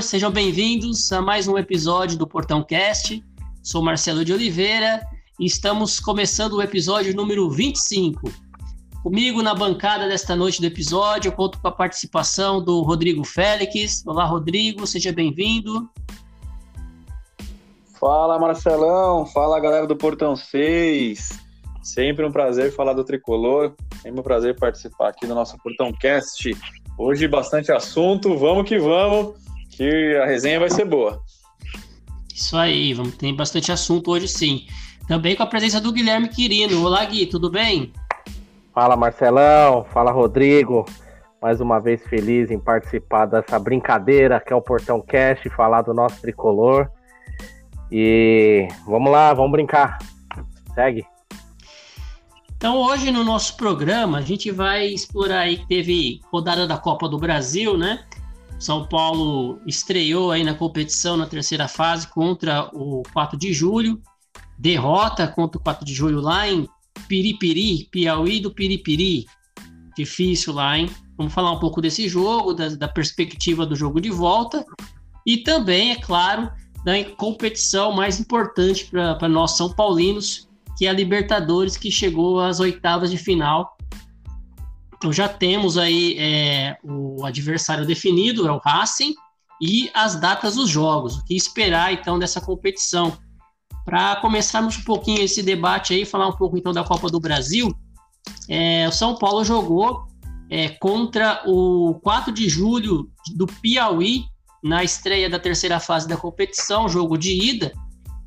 sejam bem-vindos a mais um episódio do Portão Cast. Sou Marcelo de Oliveira e estamos começando o episódio número 25. Comigo na bancada desta noite do episódio, eu conto com a participação do Rodrigo Félix. Olá, Rodrigo, seja bem-vindo. Fala Marcelão, fala galera do Portão 6. Sempre um prazer falar do tricolor, sempre um prazer participar aqui do nosso Portão Cast. Hoje bastante assunto, vamos que vamos, que a resenha vai ser boa. Isso aí, vamos ter bastante assunto hoje sim. Também com a presença do Guilherme Quirino. Olá, Gui, tudo bem? Fala Marcelão, fala Rodrigo. Mais uma vez feliz em participar dessa brincadeira que é o Portão Cast, falar do nosso tricolor. E vamos lá, vamos brincar. Segue. Então, hoje no nosso programa, a gente vai explorar aí que teve rodada da Copa do Brasil, né? São Paulo estreou aí na competição na terceira fase contra o 4 de julho. Derrota contra o 4 de julho lá em Piripiri, Piauí do Piripiri. Difícil lá, hein? Vamos falar um pouco desse jogo, da, da perspectiva do jogo de volta. E também, é claro, da competição mais importante para nós São Paulinos, que é a Libertadores, que chegou às oitavas de final. Então já temos aí é, o adversário definido, é o Racing, e as datas dos jogos. O que esperar então dessa competição? Para começarmos um pouquinho esse debate aí, falar um pouco então da Copa do Brasil, é, o São Paulo jogou é, contra o 4 de julho do Piauí na estreia da terceira fase da competição, jogo de ida,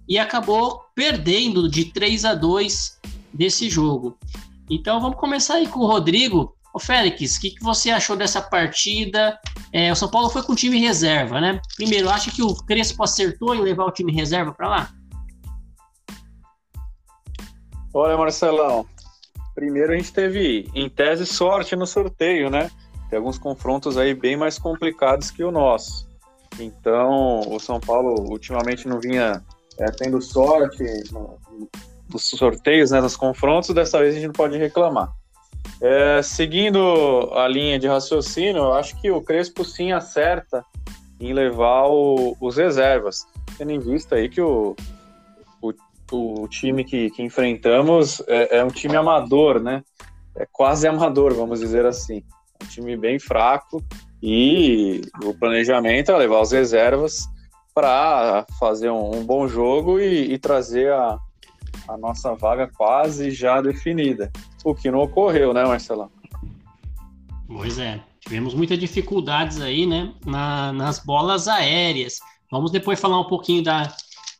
e acabou perdendo de 3 a 2 desse jogo. Então vamos começar aí com o Rodrigo. Ô Félix, o que, que você achou dessa partida? É, o São Paulo foi com o time reserva, né? Primeiro, acha que o Crespo acertou em levar o time reserva para lá? Olha, Marcelão, primeiro a gente teve, em tese, sorte no sorteio, né? Tem alguns confrontos aí bem mais complicados que o nosso. Então, o São Paulo ultimamente não vinha é, tendo sorte no, nos sorteios, né, nos confrontos, dessa vez a gente não pode reclamar. É, seguindo a linha de raciocínio, eu acho que o Crespo sim acerta em levar o, os reservas, tendo em vista aí que o, o, o time que, que enfrentamos é, é, um time amador, né? É quase amador, vamos dizer assim. Um time bem fraco e o planejamento é levar os reservas para fazer um, um, bom jogo e, e trazer a, a nossa vaga quase já definida. O que não ocorreu, né, Marcelão? Pois é, tivemos muitas dificuldades aí, né, na, nas bolas aéreas. Vamos depois falar um pouquinho da,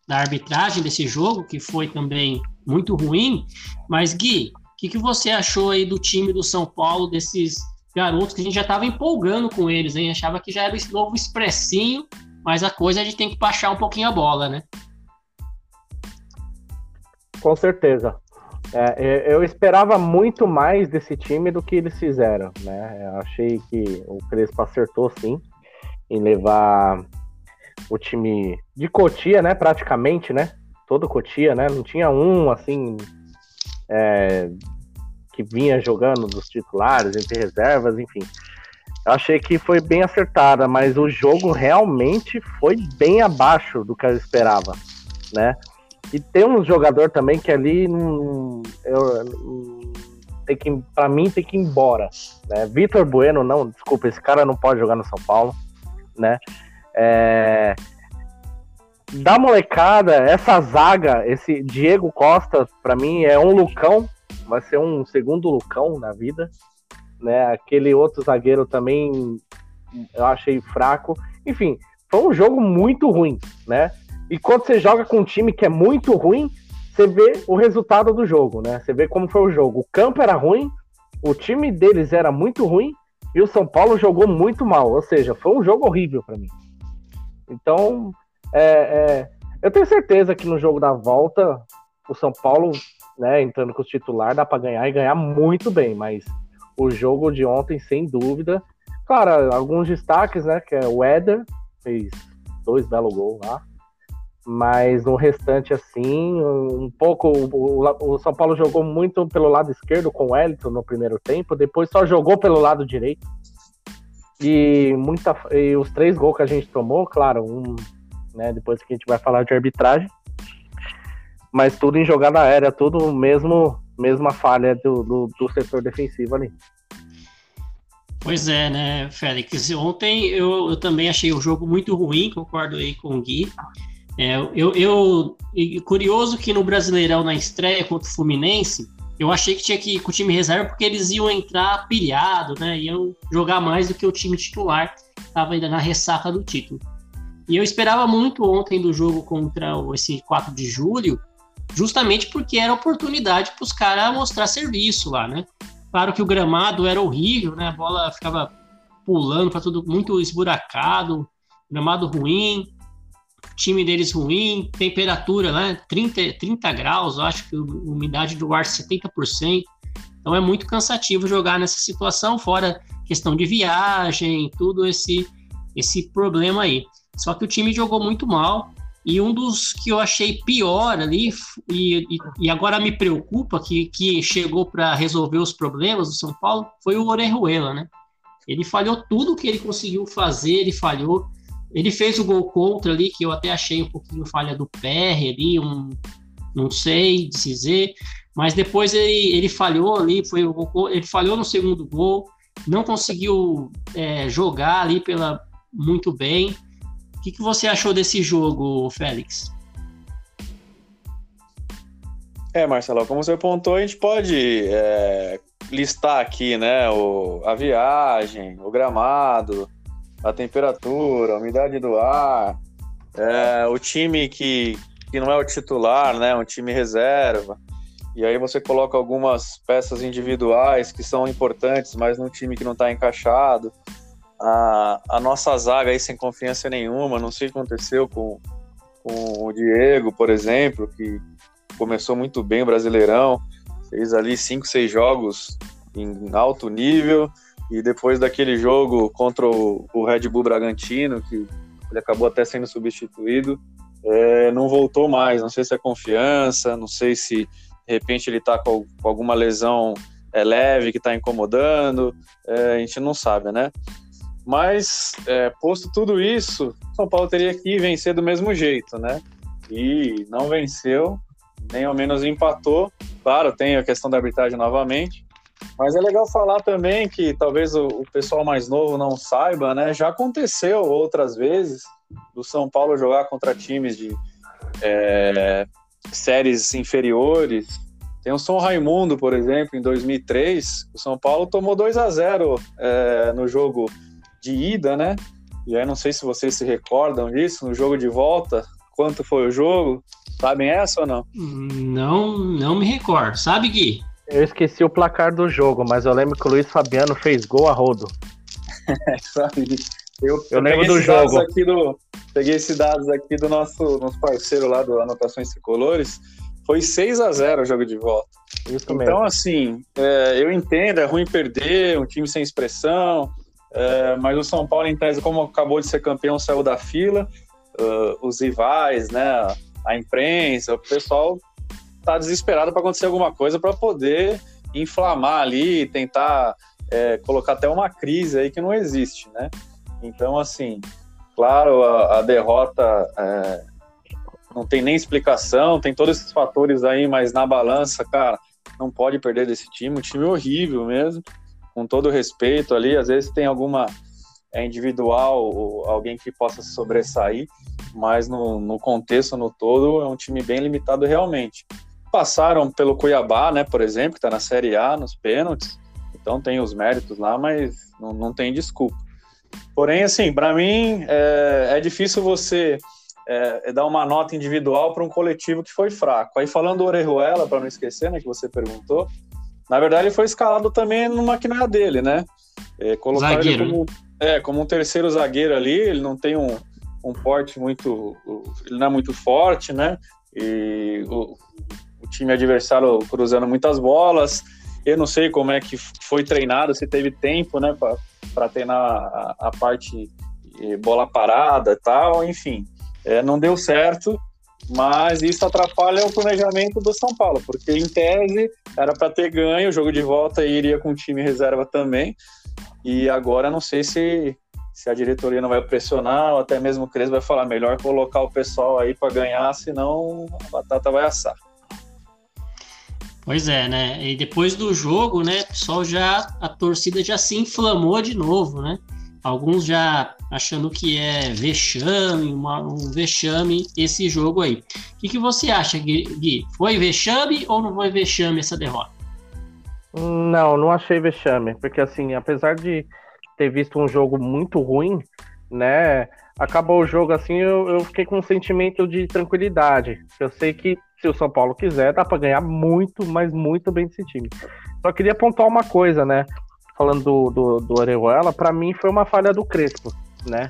da arbitragem desse jogo, que foi também muito ruim. Mas, Gui, o que, que você achou aí do time do São Paulo, desses garotos que a gente já estava empolgando com eles, hein? Achava que já era esse novo expressinho mas a coisa a gente tem que baixar um pouquinho a bola, né? Com certeza. É, eu esperava muito mais desse time do que eles fizeram, né? Eu achei que o Crespo acertou sim em levar o time de Cotia, né? Praticamente, né? Todo Cotia, né? Não tinha um assim é, que vinha jogando dos titulares, entre reservas, enfim. Eu achei que foi bem acertada, mas o jogo realmente foi bem abaixo do que eu esperava, né? E tem um jogador também que ali eu, tem que para mim tem que ir embora, né? Vitor Bueno, não, desculpa, esse cara não pode jogar no São Paulo, né? É, da molecada, essa zaga, esse Diego Costa, para mim é um Lucão, vai ser um segundo Lucão na vida, né? Aquele outro zagueiro também eu achei fraco. Enfim, foi um jogo muito ruim, né? E quando você joga com um time que é muito ruim, você vê o resultado do jogo, né? Você vê como foi o jogo. O campo era ruim, o time deles era muito ruim e o São Paulo jogou muito mal. Ou seja, foi um jogo horrível para mim. Então, é, é, eu tenho certeza que no jogo da volta o São Paulo né, entrando com os titulares, dá para ganhar e ganhar muito bem, mas o jogo de ontem, sem dúvida. Claro, alguns destaques, né, que é o Éder, fez dois belos gols lá, mas no restante, assim, um pouco. O, o, São Paulo jogou muito pelo lado esquerdo com o Wellington no primeiro tempo, depois só jogou pelo lado direito. E, muita, e os três gols que a gente tomou, claro, um, né, depois que a gente vai falar de arbitragem, mas tudo em jogada aérea, tudo mesmo mesma falha do, do, do setor defensivo ali. Pois é, né, Félix? Ontem eu, eu também achei o jogo muito ruim, concordo aí com o Gui. É, eu, eu curioso que no Brasileirão na estreia contra o Fluminense, eu achei que tinha que ir com o time reserva porque eles iam entrar pilhado, né? Iam jogar mais do que o time titular, estava ainda na ressaca do título. E eu esperava muito ontem do jogo contra esse 4 de julho, justamente porque era oportunidade para os caras mostrar serviço lá, né? Claro que o gramado era horrível, né? A bola ficava pulando para tudo muito esburacado, gramado ruim, time deles ruim, temperatura, né? 30, 30 graus, eu acho que umidade do ar 70%. Então é muito cansativo jogar nessa situação, fora questão de viagem, tudo esse esse problema aí. Só que o time jogou muito mal. E um dos que eu achei pior ali, e, e, e agora me preocupa, que, que chegou para resolver os problemas do São Paulo, foi o Orejuela, né? Ele falhou tudo que ele conseguiu fazer, ele falhou. Ele fez o gol contra ali, que eu até achei um pouquinho falha do PR ali, um, não sei dizer, mas depois ele, ele falhou ali, foi o gol, ele falhou no segundo gol, não conseguiu é, jogar ali pela muito bem. O que, que você achou desse jogo, Félix? É, Marcelo, como você apontou, a gente pode é, listar aqui, né, o, a viagem, o gramado, a temperatura, a umidade do ar, é, o time que, que não é o titular, né, um time reserva, e aí você coloca algumas peças individuais que são importantes, mas num time que não está encaixado. A, a nossa zaga aí sem confiança nenhuma, não sei o que aconteceu com, com o Diego, por exemplo, que começou muito bem o Brasileirão, fez ali cinco, seis jogos em alto nível, e depois daquele jogo contra o, Red Bull Bragantino, que ele acabou até sendo substituído, é, não voltou mais. Não sei se é confiança, não sei se de repente ele está com, com, alguma lesão é, leve que está incomodando, é, a gente não sabe, né? Mas, é, posto tudo isso, São Paulo teria que vencer do mesmo jeito, né? E não venceu, nem ao menos empatou. Claro, tem a questão da arbitragem novamente, mas é legal falar também que talvez o, o, pessoal mais novo não saiba, né? Já aconteceu outras vezes do São Paulo jogar contra times de é, séries inferiores. Tem o São Raimundo, por exemplo, em 2003, o São Paulo tomou 2 a 0 é, no jogo de ida, né? E aí não sei se vocês se recordam disso, no jogo de volta, quanto foi o jogo? Sabem essa ou não? Não, não me recordo. Sabe, Gui? Eu esqueci o placar do jogo, mas eu lembro que o Luiz Fabiano fez gol a rodo. Eu, eu, eu lembro do jogo. Aqui do, peguei esses dados aqui do nosso, nosso parceiro lá do Anotações Tricolores. Foi 6 a 0 o jogo de volta. Isso então, mesmo. assim, é, eu entendo, é ruim perder, um time sem expressão, é, mas o São Paulo, em tese, como acabou de ser campeão, saiu da fila. Uh, os rivais, né, a imprensa, o pessoal tá desesperado para acontecer alguma coisa para poder inflamar ali, tentar é, colocar até uma crise aí que não existe, né? Então, assim, claro, a, a derrota é, não tem nem explicação, tem todos esses fatores aí, mas na balança, cara, não pode perder desse time, um time horrível mesmo, com todo respeito ali, às vezes tem alguma é, individual, alguém que possa se sobressair, mas no, no contexto, no todo, é um time bem limitado realmente passaram pelo Cuiabá, né, por exemplo, que está na Série A, nos pênaltis, então tem os méritos lá, mas não, não tem desculpa. Porém, assim, para mim é, é, difícil você é, é dar uma nota individual para um coletivo que foi fraco. Aí falando do Orejuela, para não esquecer, né, que você perguntou, na verdade ele foi escalado também numa que não é dele, né? É, colocar zagueiro. ele como, é, como um terceiro zagueiro ali, ele não tem um, um porte muito, ele não é muito forte, né? E o, time adversário cruzando muitas bolas. Eu não sei como é que foi treinado, se teve tempo, né, para treinar a, a parte bola parada e tal, enfim. É, não deu certo, mas isso atrapalha o planejamento do São Paulo, porque em tese era para ter ganho, o jogo de volta iria com o time reserva também, e agora não sei se, se a diretoria não vai pressionar, ou até mesmo o Cres vai falar, melhor colocar o pessoal aí para ganhar, senão a batata vai assar. Pois é, né? E depois do jogo, né, pessoal já a torcida já se inflamou de novo, né? Alguns já achando que é vexame, uma, um vexame esse jogo aí. O que, que você acha, Gui? Foi vexame ou não foi vexame essa derrota? Não, não achei vexame, porque assim, apesar de ter visto um jogo muito ruim, né? Acabou o jogo assim, eu, eu fiquei com um sentimento de tranquilidade. Eu sei que se o São Paulo quiser, dá para ganhar muito, mas muito bem desse time. Só queria apontar uma coisa, né? falando do, do, do Orejuela, para mim foi uma falha do Crespo, né?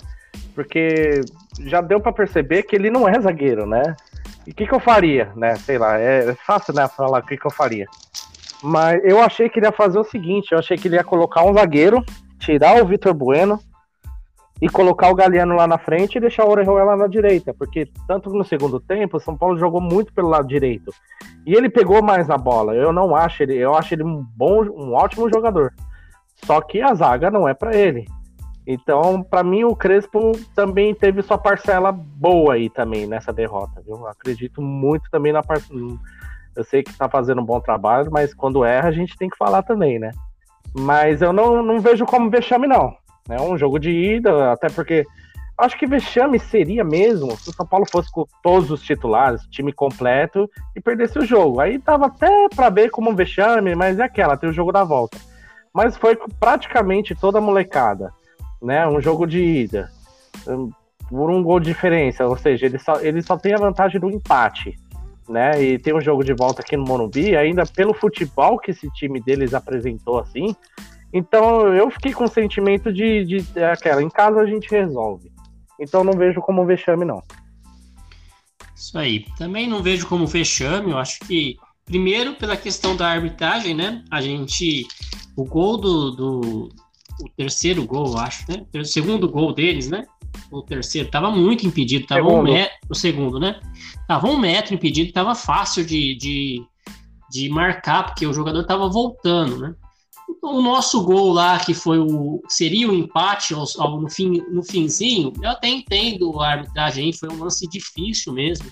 Porque já deu para perceber que ele não é zagueiro, né? E o que, que eu faria, né? Sei lá, é fácil, né, falar o que, que eu faria. Mas eu achei que ele ia fazer o seguinte, eu achei que ele ia colocar um zagueiro, tirar o Vitor Bueno e colocar o Galeano lá na frente e deixar o Orejuela na direita, porque tanto no segundo tempo, o São Paulo jogou muito pelo lado direito. E ele pegou mais na bola. Eu não acho ele, eu acho ele um bom, um ótimo jogador. Só que a zaga não é para ele. Então, para mim, o Crespo também teve sua parcela boa aí também nessa derrota, viu? Acredito muito também na parte. Eu sei que tá fazendo um bom trabalho, mas quando erra a gente tem que falar também, né? Mas eu não, não vejo como vexame, não. É um jogo de ida, até porque acho que vexame seria mesmo se o São Paulo fosse com todos os titulares, time completo, e perdesse o jogo. Aí tava até para ver como um vexame, mas é aquela, tem o jogo da volta mas foi praticamente toda molecada, né? Um jogo de ida, hum, por um gol de diferença, ou seja, ele só, ele só tem a vantagem do empate, né? E tem um jogo de volta aqui no Morumbi, ainda pelo futebol que esse time deles apresentou assim. Então eu fiquei com o sentimento de, de é aquela, em casa a gente resolve. Então não vejo como vexame, não. Isso aí. Também não vejo como vexame, eu acho que Primeiro, pela questão da arbitragem, né? A gente. O gol do. do o terceiro gol, acho, né? O segundo gol deles, né? O terceiro tava muito impedido, tava segundo. um metro. O segundo, né? Tava um metro impedido, tava fácil de, de, de marcar, porque o jogador tava voltando, né? O nosso gol lá, que foi o. seria o empate ao, ao, no, fim, no finzinho, eu até entendo a arbitragem foi um lance difícil mesmo.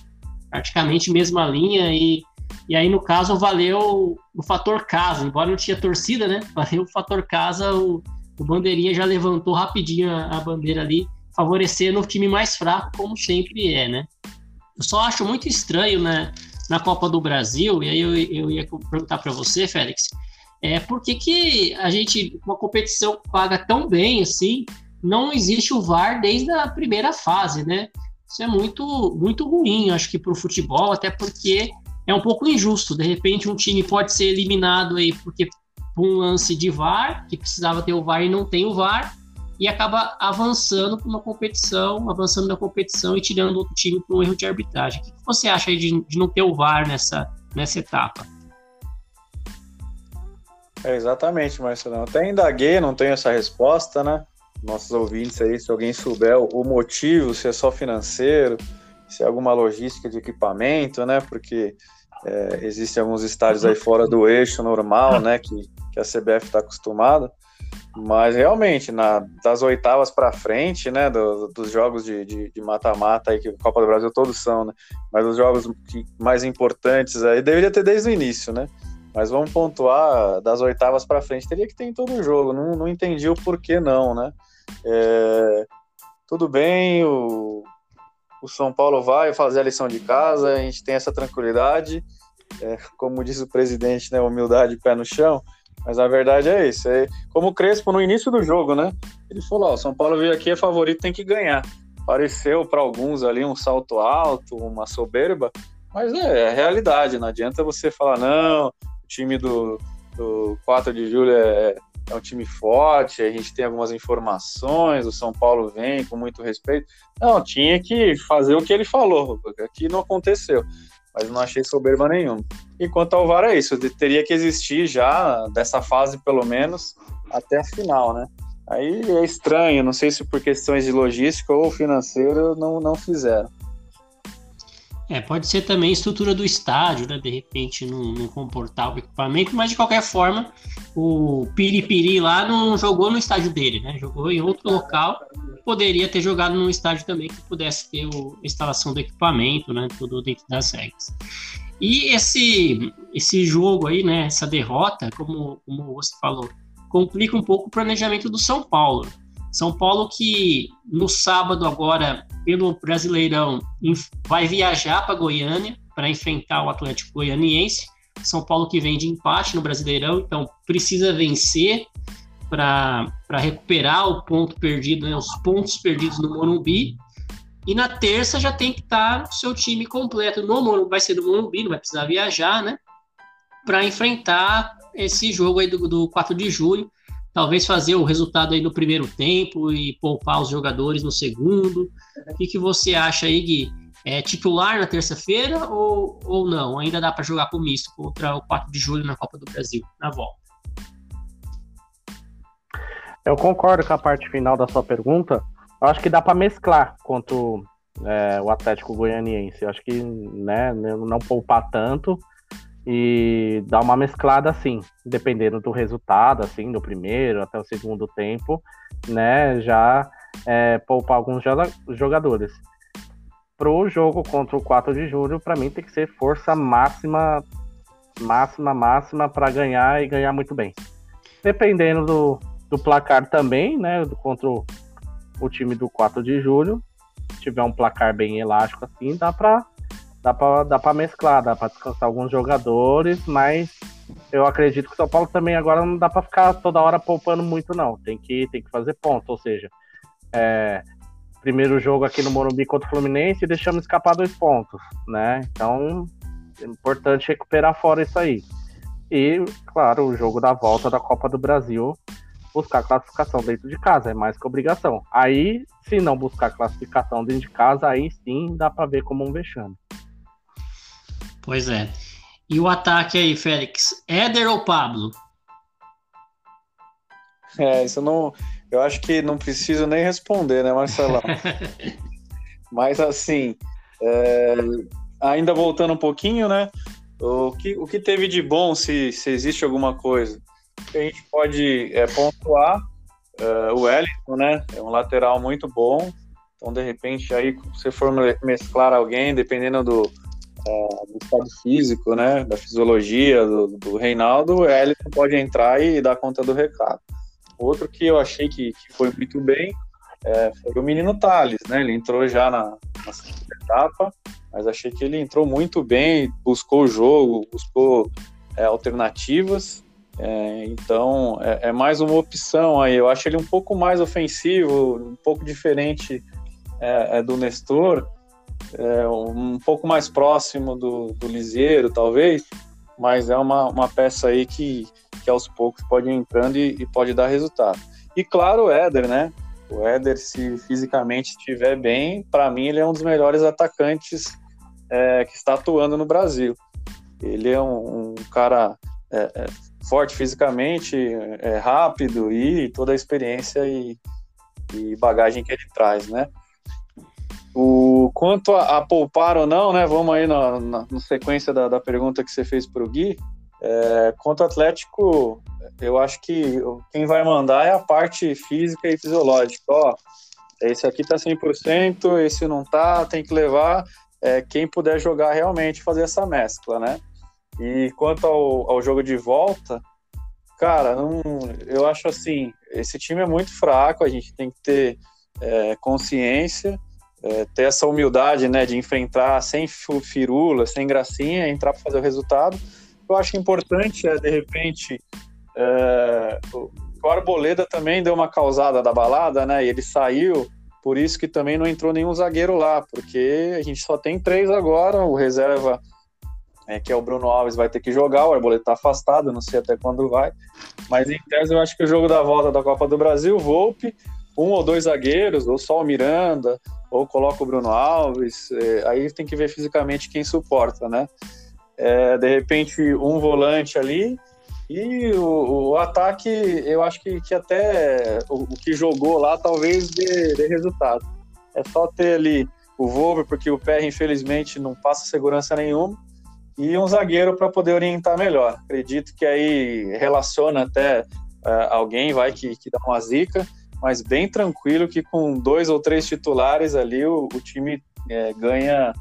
Praticamente mesma linha e e aí, no caso, valeu o fator casa, embora não tinha torcida, né? Valeu o fator casa, o, o Bandeirinha já levantou rapidinho a, a bandeira ali, favorecendo o time mais fraco, como sempre é, né? Eu só acho muito estranho, né? Na Copa do Brasil, e aí eu, eu ia perguntar para você, Félix, é por que, que a gente, uma competição paga tão bem assim, não existe o VAR desde a primeira fase, né? Isso é muito, muito ruim, acho que para o futebol, até porque é um pouco injusto. De repente, um time pode ser eliminado aí porque por um lance de VAR, que precisava ter o VAR e não tem o VAR, e acaba avançando para uma competição, avançando na competição e tirando outro time por um erro de arbitragem. O que você acha de, de não ter o VAR nessa, nessa etapa? É exatamente, Marcelo. Até indaguei, não tenho essa resposta, né? Nossos ouvintes aí, se alguém souber o motivo, se é só financeiro, se é alguma logística de equipamento, né? Porque é, existem alguns estádios aí fora do eixo normal, né? Que, que a CBF está acostumada. Mas realmente, na, das oitavas para frente, né? Do, dos jogos de mata-mata aí, que a Copa do Brasil todos são, né? Mas os jogos que, mais importantes aí deveria ter desde o início, né? Mas vamos pontuar das oitavas para frente, teria que ter em todo o jogo. Não, não entendi o porquê não, né? É, tudo bem, o, o São Paulo vai fazer a lição de casa, a gente tem essa tranquilidade, é, como diz o presidente, né, humildade pé no chão, mas a verdade é isso, é como o Crespo no início do jogo, né, ele falou, o São Paulo veio aqui, é favorito, tem que ganhar, pareceu para alguns ali um salto alto, uma soberba, mas é, é a realidade, não adianta você falar, não, time do, do 4 de julho é, é um time forte, a gente tem algumas informações, o São Paulo vem com muito respeito. Não, tinha que fazer o que ele falou, aqui não aconteceu. mas não achei soberba nenhuma. E quanto ao VAR é isso, teria que existir já, dessa fase pelo menos, até a final, né? Aí é estranho, não sei se por questões de logística ou financeiro não, não fizeram. É, pode ser também a estrutura do estádio, né? De repente não, não comportar o equipamento, mas de qualquer forma, o Piripiri lá não jogou no estádio dele, né? Jogou em outro local. Poderia ter jogado num estádio também que pudesse ter o, a instalação do equipamento, né? Tudo dentro das regras. E esse, esse jogo aí, né? Essa derrota, como, como você falou, complica um pouco o planejamento do São Paulo. São Paulo que no sábado agora, pelo Brasileirão, vai viajar para Goiânia para enfrentar o Atlético Goianiense. São Paulo que vem de empate no Brasileirão, então precisa vencer para recuperar o ponto perdido, né, os pontos perdidos no Morumbi. E na terça já tem que estar tá o seu time completo no Morumbi, vai ser no Morumbi, não vai precisar viajar, né? Para enfrentar esse jogo aí do, do 4 de julho. Talvez fazer o resultado aí no primeiro tempo e poupar os jogadores no segundo. O que, que você acha aí, Gui? É titular na terça-feira ou, ou não? Ainda dá para jogar com misto contra o 4 de julho na Copa do Brasil, na volta? Eu concordo com a parte final da sua pergunta. Eu acho que dá para mesclar contra o, é, o Atlético Goianiense. Eu acho que né, não poupar tanto e dar uma mesclada assim, dependendo do resultado, assim, do primeiro até o segundo tempo, né? Já é, poupar alguns jogadores. Pro jogo contra o 4 de julho, para mim tem que ser força máxima, máxima, máxima para ganhar e ganhar muito bem. Dependendo do, do placar também, né? Contra o, o time do 4 de julho, tiver um placar bem elástico assim, dá para dá pra, dá pra mesclar, dá pra descansar alguns jogadores, mas eu acredito que o São Paulo também agora não dá pra ficar toda hora poupando muito, não. Tem que, tem que fazer ponto, ou seja, é, primeiro jogo aqui no Morumbi contra o Fluminense e deixamos escapar dois pontos, né? Então, é importante recuperar fora isso aí. E, claro, o jogo da volta da Copa do Brasil, buscar classificação dentro de casa, é mais que obrigação. Aí, se não buscar classificação dentro de casa, aí sim dá para ver como um vexame. Pois é. E o ataque aí, Félix? Éder ou Pablo? É, isso não. Eu acho que não preciso nem responder, né, Marcelão? Mas assim, é, ainda voltando um pouquinho, né? O que, o que teve de bom, se, se existe alguma coisa? A gente pode é, pontuar é, o Wellington, né? É um lateral muito bom. Então, de repente, aí, se for mesclar alguém, dependendo do, do estado físico, né, da fisiologia do, do Reinaldo, o Elton pode entrar e dar conta do recado. Outro que eu achei que, que foi muito bem é, foi o menino Thales, né? Ele entrou já na, na segunda etapa, mas achei que ele entrou muito bem, buscou o jogo, buscou é, alternativas. É, então é, é, mais uma opção aí. Eu acho ele um pouco mais ofensivo, um pouco diferente é, é do Nestor é, um pouco mais próximo do, do Liseiro, talvez, mas é uma, uma peça aí que, que aos poucos pode ir entrando e, e pode dar resultado. E claro, o Éder, né? O Éder, se fisicamente estiver bem, para mim ele é um dos melhores atacantes é, que está atuando no Brasil. Ele é um, um cara é, é, forte fisicamente, é rápido e toda a experiência e, e bagagem que ele traz, né? Quanto a, a, poupar ou não, né? Vamos aí na, na, na sequência da, da, pergunta que você fez para o Gui. É, quanto ao Atlético, eu acho que quem vai mandar é a parte física e fisiológica. Ó, esse aqui tá 100%, esse não tá, tem que levar é, quem puder jogar realmente fazer essa mescla, né? E quanto ao, ao jogo de volta, cara, não, eu acho assim, esse time é muito fraco, a gente tem que ter é, consciência é, ter essa humildade, né, de enfrentar sem firula, sem gracinha, entrar para fazer o resultado. Eu acho importante é, de repente, é, o Arboleda também deu uma causada da balada, né, e ele saiu, por isso que também não entrou nenhum zagueiro lá, porque a gente só tem três agora, o reserva, é, que é o Bruno Alves, vai ter que jogar, o Arboleda está afastado, não sei até quando vai, mas em tese eu acho que o jogo da volta da Copa do Brasil, Volpe, um ou dois zagueiros, ou só o Miranda, ou coloca o Bruno Alves, é, aí tem que ver fisicamente quem suporta, né? É, de repente, um volante ali, e o, o, ataque, eu acho que, que até o, o que jogou lá talvez dê, dê, resultado. É só ter ali o Volver, porque o PR, infelizmente, não passa segurança nenhuma, e um zagueiro para poder orientar melhor. Acredito que aí relaciona até uh, alguém, vai que, que dá uma zica, mas bem tranquilo que com dois ou três titulares ali o, o time é, ganha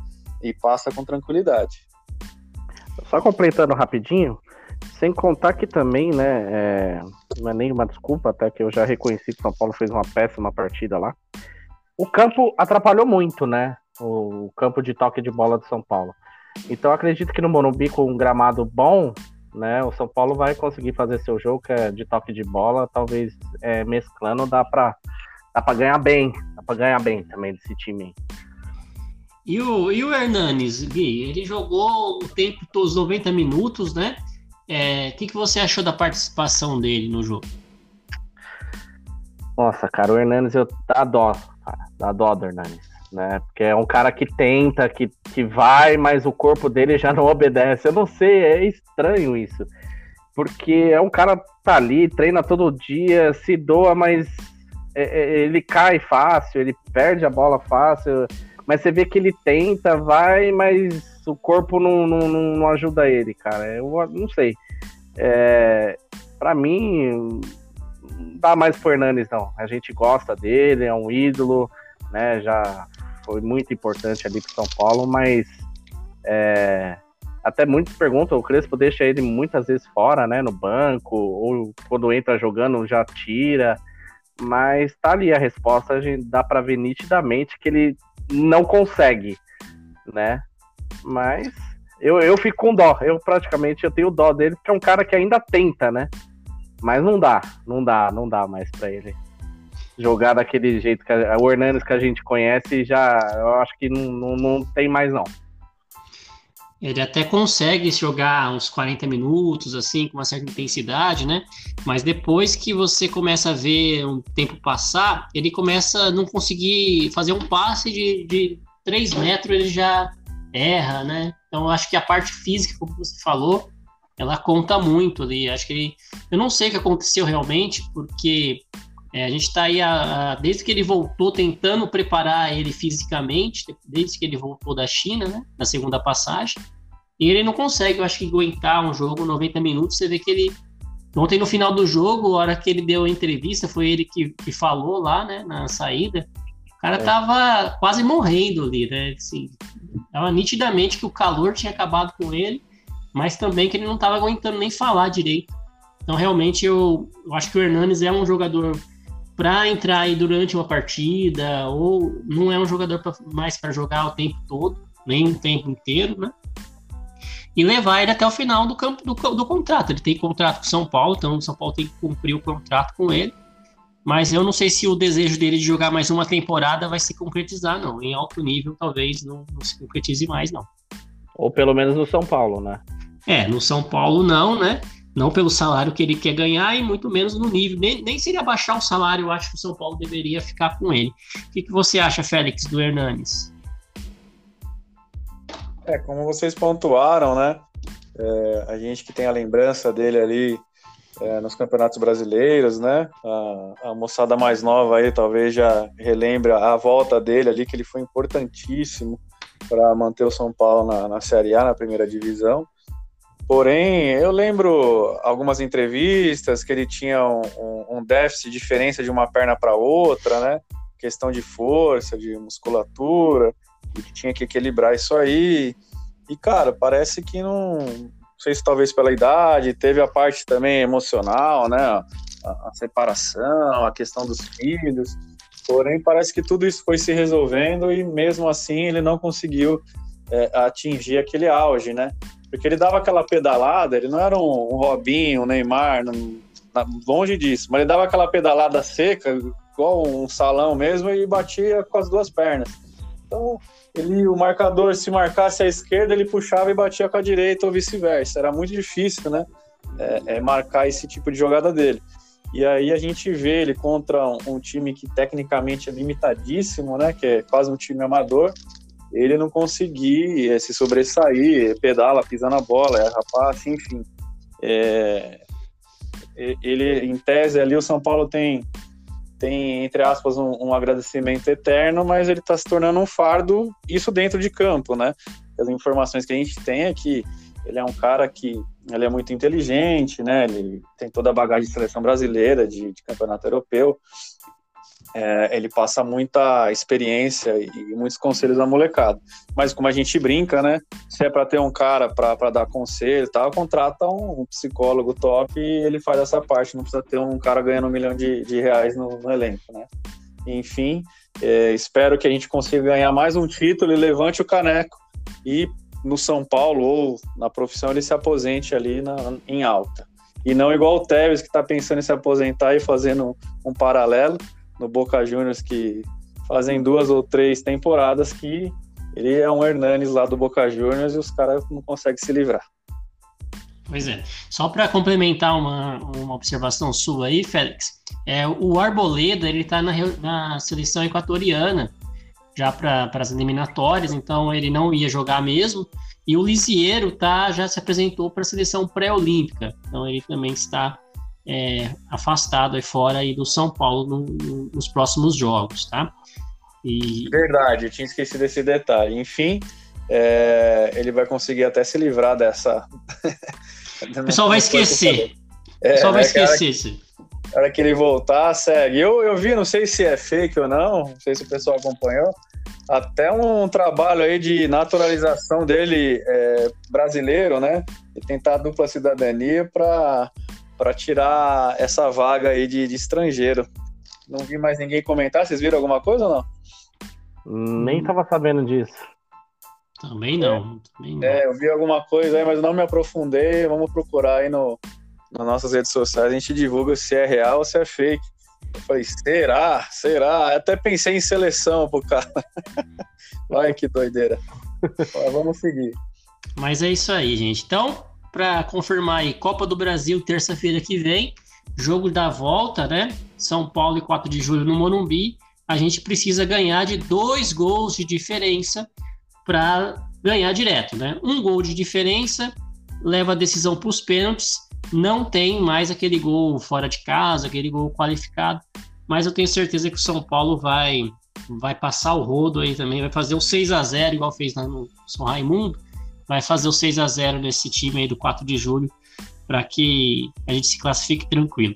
e passa com tranquilidade. Só completando rapidinho, sem contar que também, né, é, não é nenhuma desculpa, até que eu já reconheci que o São Paulo fez uma péssima partida lá. O campo atrapalhou muito, né? O, campo de toque de bola do São Paulo. Então acredito que no Morumbi, com um gramado bom, né, o São Paulo vai conseguir fazer seu jogo que é de toque de bola, talvez é, mesclando dá para dá para ganhar bem, dá para ganhar bem também desse time. E o, e o Hernanes, Gui, ele jogou o tempo, os 90 minutos, né? É, o que, que você achou da participação dele no jogo? Nossa, cara, o Hernandes eu dá dó, cara, dá dó do Hernandes, né? Porque é um cara que tenta, que, que vai, mas o corpo dele já não obedece. Eu não sei, é estranho isso. Porque é um cara que tá ali, treina todo dia, se doa, mas é, é, ele cai fácil, ele perde a bola fácil, mas você vê que ele tenta, vai, mas o corpo não, não, não ajuda ele, cara. Eu não sei. É, para mim, não dá mais pro Hernanes, não. A gente gosta dele, é um ídolo, né? Já foi muito importante ali pro São Paulo, mas é, até muitos perguntam, o Crespo deixa ele muitas vezes fora, né? No banco, ou quando entra jogando já tira. Mas tá ali a resposta, a gente dá para ver nitidamente que ele não consegue, né? Mas eu, eu fico com dó. Eu praticamente eu tenho dó dele, porque é um cara que ainda tenta, né? Mas não dá, não dá, não dá mais para ele jogar daquele jeito que a, o Hernandes que a gente conhece já, eu acho que não, não, não tem mais não. Ele até consegue jogar uns 40 minutos, assim, com uma certa intensidade, né? Mas depois que você começa a ver um tempo passar, ele começa a não conseguir fazer um passe de, de 3 metros, ele já erra, né? Então acho que a parte física, como você falou, ela conta muito ali. Acho que ele, eu não sei o que aconteceu realmente, porque é, a gente está aí a, a, desde que ele voltou tentando preparar ele fisicamente, desde que ele voltou da China, né? Na segunda passagem. E ele não consegue, eu acho que aguentar um jogo 90 minutos. Você vê que ele Ontem, no final do jogo, a hora que ele deu a entrevista, foi ele que, que falou lá, né, na saída. O cara é. tava quase morrendo ali, né? Assim, tava nitidamente que o calor tinha acabado com ele, mas também que ele não tava aguentando nem falar direito. Então, realmente, eu, eu acho que o Hernanes é um jogador para entrar aí durante uma partida, ou não é um jogador pra, mais para jogar o tempo todo, nem o tempo inteiro, né? E levar ele até o final do, campo, do, do contrato. Ele tem contrato com São Paulo, então o São Paulo tem que cumprir o contrato com ele. Mas eu não sei se o desejo dele de jogar mais uma temporada vai se concretizar, não. Em alto nível, talvez não, não se concretize mais, não. Ou pelo menos no São Paulo, né? É, no São Paulo não, né? Não pelo salário que ele quer ganhar e muito menos no nível. Nem, nem se ele abaixar o salário, eu acho que o São Paulo deveria ficar com ele. O que, que você acha, Félix, do Hernanes? É, como vocês pontuaram, né? É, a gente que tem a lembrança dele ali é, nos campeonatos brasileiros, né? A, a, moçada mais nova aí talvez já relembre a volta dele ali, que ele foi importantíssimo para manter o São Paulo na, na Série A, na primeira divisão. Porém, eu lembro algumas entrevistas que ele tinha um, um, um déficit diferença de uma perna para outra, né? Questão de força, de musculatura, que tinha que equilibrar isso aí. E, cara, parece que não, sei se talvez pela idade, teve a parte também emocional, né? A, a, separação, a questão dos filhos. Porém, parece que tudo isso foi se resolvendo e mesmo assim ele não conseguiu é, atingir aquele auge, né? Porque ele dava aquela pedalada, ele não era um, um Robinho, um Neymar, não, longe disso, mas ele dava aquela pedalada seca, igual um salão mesmo, e batia com as duas pernas. Então, ele, o marcador, se marcasse à esquerda, ele puxava e batia com a direita ou vice-versa. Era muito difícil, né? É, é marcar esse tipo de jogada dele. E aí a gente vê ele contra um, um, time que tecnicamente é limitadíssimo, né? Que é quase um time amador. Ele não conseguir é, se sobressair, pedala, pisa na bola, é rapaz, enfim. É, ele, em tese, ali o São Paulo tem, tem entre aspas, um, um agradecimento eterno, mas ele está se tornando um fardo, isso dentro de campo, né? As informações que a gente tem é que ele é um cara que ele é muito inteligente, né? Ele tem toda a bagagem de seleção brasileira, de, de campeonato europeu. É, ele passa muita experiência e, muitos conselhos à molecada. Mas como a gente brinca, né? Se é para ter um cara para dar conselho e tal, contrata um, um, psicólogo top e ele faz essa parte. Não precisa ter um cara ganhando um milhão de, de reais no, no elenco, né? Enfim, é, espero que a gente consiga ganhar mais um título e levante o caneco e no São Paulo ou na profissão ele se aposente ali na, em alta. E não igual o Tevez, que está pensando em se aposentar e fazendo um, um paralelo no Boca Juniors, que fazem duas ou três temporadas que ele é um Hernanes lá do Boca Juniors e os caras não conseguem se livrar. Pois é. Só para complementar uma, uma observação sua aí, Félix, é, o Arboleda ele está na, na seleção equatoriana já para as eliminatórias, então ele não ia jogar mesmo. E o Lisiero tá, já se apresentou para a seleção pré-olímpica, então ele também está é, afastado aí fora aí do São Paulo no, no, nos próximos jogos, tá? E... Verdade, eu tinha esquecido desse detalhe. Enfim, é, ele vai conseguir até se livrar dessa. o pessoal vai esquecer. É, o pessoal vai né, esquecer. Na hora que ele voltar, segue. Eu, eu vi, não sei se é fake ou não, não sei se o pessoal acompanhou, até um trabalho aí de naturalização dele é, brasileiro, né? E tentar a dupla cidadania para tirar essa vaga aí de, de, estrangeiro. Não vi mais ninguém comentar. Vocês viram alguma coisa ou não? Nem tava sabendo disso. Também não. É, também não. é eu vi alguma coisa aí, mas não me aprofundei. Vamos procurar aí no, nas nossas redes sociais, a gente divulga se é real ou se é fake. Eu falei, será? Será? Eu até pensei em seleção pro cara. Vai que doideira. Vamos seguir. Mas é isso aí, gente. Então, para confirmar aí, Copa do Brasil, terça-feira que vem, jogo da volta, né? São Paulo e 4 de julho no Morumbi. A gente precisa ganhar de dois gols de diferença para ganhar direto, né? Um gol de diferença leva a decisão para os pênaltis não tem mais aquele gol fora de casa, aquele gol qualificado, mas eu tenho certeza que o São Paulo vai vai passar o rodo aí também, vai fazer o 6 a 0 igual fez no São Raimundo, vai fazer o 6 a 0 nesse time aí do 4 de julho, para que a gente se classifique tranquilo.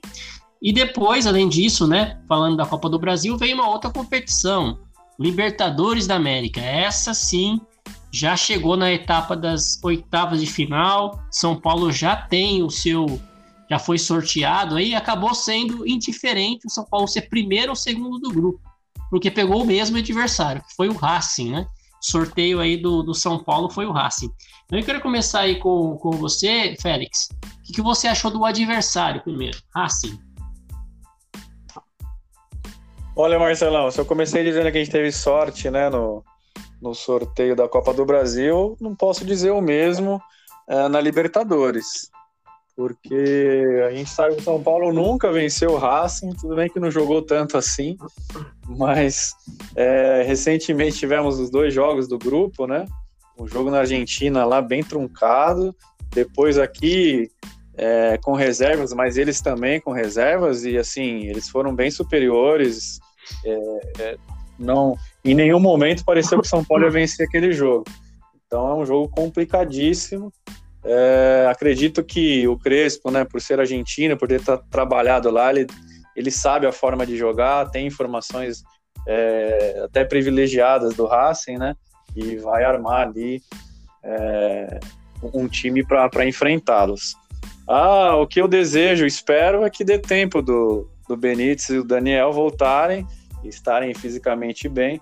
E depois, além disso, né, falando da Copa do Brasil, vem uma outra competição, Libertadores da América. Essa sim já chegou na etapa das oitavas de final. São Paulo já tem o seu. Já foi sorteado aí, acabou sendo indiferente o São Paulo ser primeiro ou segundo do grupo, porque pegou o mesmo adversário, que foi o Racing, né? Sorteio aí do, do São Paulo foi o Racing. Então eu quero começar aí com, com você, Félix. O que, que você achou do adversário primeiro? Racing. Olha, Marcelão, se eu comecei dizendo que a gente teve sorte, né, no, no sorteio da Copa do Brasil, não posso dizer o mesmo é, na Libertadores. Porque a gente sabe que o São Paulo nunca venceu o Racing, tudo bem que não jogou tanto assim, mas é, recentemente tivemos os dois jogos do grupo, né? O jogo na Argentina lá bem truncado, depois aqui é, com reservas, mas eles também com reservas, e assim, eles foram bem superiores. É, é não, em nenhum momento pareceu que o São Paulo ia vencer aquele jogo. Então é um jogo complicadíssimo. É, acredito que o Crespo, né, por ser argentino, por ter trabalhado lá, ele, ele sabe a forma de jogar, tem informações é, até privilegiadas do Racing, né, e vai armar ali é, um time para enfrentá-los. Ah, o que eu desejo, espero, é que dê tempo do, do Benítez e do Daniel voltarem estarem fisicamente bem,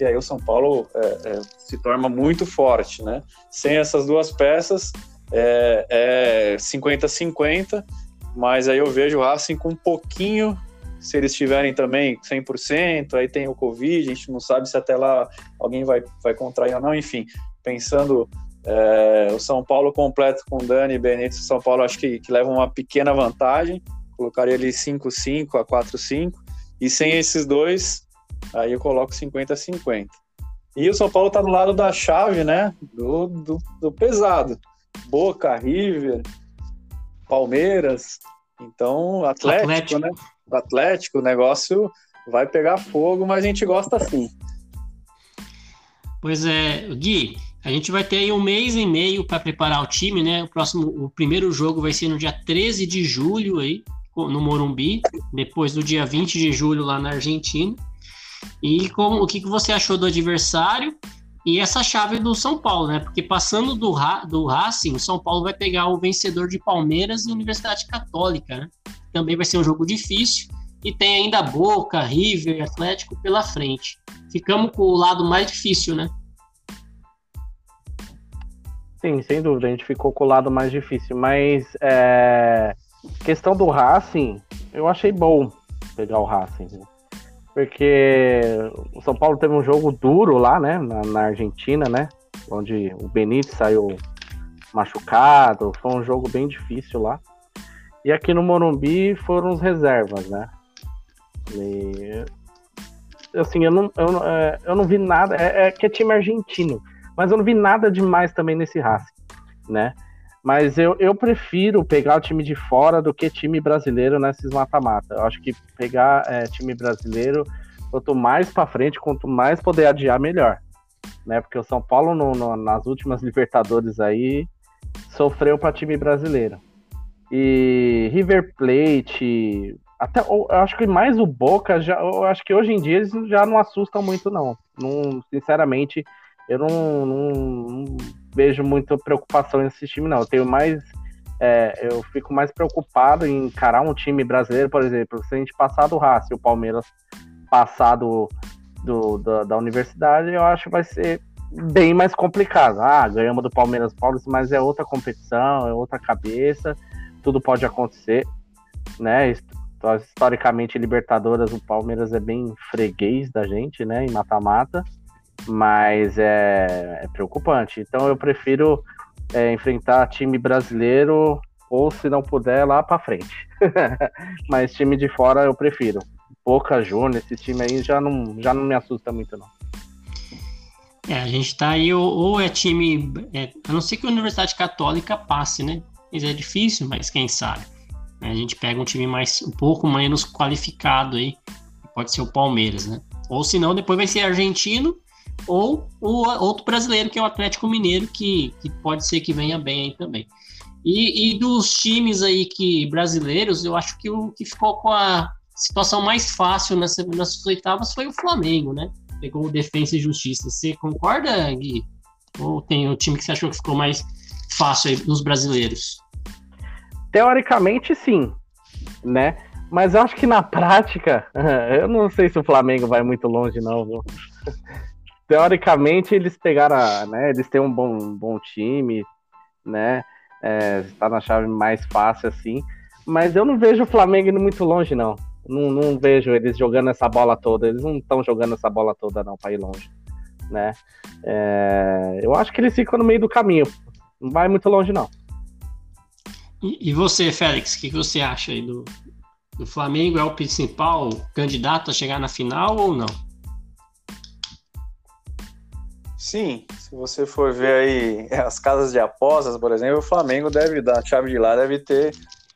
e aí o São Paulo é, é, se torna muito forte, né? Sem essas duas peças, é 50-50, é mas aí eu vejo o Racing com um pouquinho, se eles estiverem também 100%, aí tem o Covid, a gente não sabe se até lá alguém vai, vai contrair ou não, enfim, pensando é, o São Paulo completo com Dani Benítez, o São Paulo acho que, que leva uma pequena vantagem, colocaria ali 5-5 a 4-5. E sem esses dois, aí eu coloco 50-50. E o São Paulo tá do lado da chave, né? Do, do, do pesado. Boca, River, Palmeiras. Então, Atlético, Atlético, né? Atlético, o negócio vai pegar fogo, mas a gente gosta assim. Pois é, Gui, a gente vai ter aí um mês e meio para preparar o time, né? O próximo, o primeiro jogo vai ser no dia 13 de julho aí, no Morumbi, depois do dia 20 de julho lá na Argentina. E como, o que, que você achou do adversário e essa chave do São Paulo, né? Porque passando do, do Racing, o São Paulo vai pegar o vencedor de Palmeiras e Universidade Católica, né? Também vai ser um jogo difícil. E tem ainda Boca, River, Atlético pela frente. Ficamos com o lado mais difícil, né? Sim, sem dúvida, a gente ficou com o lado mais difícil. Mas é... questão do Racing, eu achei bom pegar o Racing. Né? Porque o São Paulo teve um jogo duro lá, né, na, na, Argentina, né, onde o Benítez saiu machucado, foi um jogo bem difícil lá. E aqui no Morumbi foram os reservas, né. E, assim, eu não, eu, é, eu não vi nada, é, é que é time argentino, mas eu não vi nada demais também nesse Racing, né. Mas eu, eu prefiro pegar o time de fora do que time brasileiro nesses mata-mata. Eu acho que pegar é, time brasileiro, quanto mais para frente, quanto mais poder adiar, melhor. Né? Porque o São Paulo, no, no, nas últimas Libertadores aí, sofreu para time brasileiro. E River Plate, até eu acho que mais o Boca, já, eu acho que hoje em dia eles já não assustam muito, não. não sinceramente, eu não, não, não vejo muita preocupação nesse time, não. Eu tenho mais. É, eu fico mais preocupado em encarar um time brasileiro, por exemplo, se a gente passar do Racing, o Palmeiras passar do, do, da, da, universidade, eu acho que vai ser bem mais complicado. Ah, ganhamos do Palmeiras Paulista, mas é outra competição, é outra cabeça, tudo pode acontecer, né? Historicamente, Libertadores, o Palmeiras é bem freguês da gente, né? Em mata-mata mas é, é preocupante. Então eu prefiro é, enfrentar time brasileiro ou se não puder lá para frente. mas time de fora eu prefiro. Boca Júnior, esse time aí já não, já não me assusta muito não. É, a gente tá aí, ou, ou é time. É, a não ser que a Universidade Católica passe, né? Mas é difícil, mas quem sabe. A gente pega um time mais um pouco menos qualificado aí. Pode ser o Palmeiras, né? Ou se não, depois vai ser argentino ou o outro brasileiro, que é o Atlético Mineiro, que, que pode ser que venha bem aí também. E, e, dos times aí que brasileiros, eu acho que o que ficou com a situação mais fácil nessa, nessas oitavas foi o Flamengo, né? Pegou o Defensa e Justiça. Você concorda, Gui? Ou tem o time que você achou que ficou mais fácil aí dos brasileiros? Teoricamente, sim, né? Mas eu acho que na prática, eu não sei se o Flamengo vai muito longe, não? Teoricamente eles pegaram, né? Eles têm um bom, um bom time, né? É, tá na chave mais fácil assim. Mas eu não vejo o Flamengo indo muito longe, não. Não, não vejo eles jogando essa bola toda. Eles não estão jogando essa bola toda, não, para ir longe. Né? É, eu acho que eles ficam no meio do caminho. Não vai muito longe, não. E, e você, Félix, o que, que, você acha aí do, do Flamengo? É o principal candidato a chegar na final ou não? Sim, se você for ver aí as casas de apostas, por exemplo, o Flamengo deve dar, a chave de lá deve ter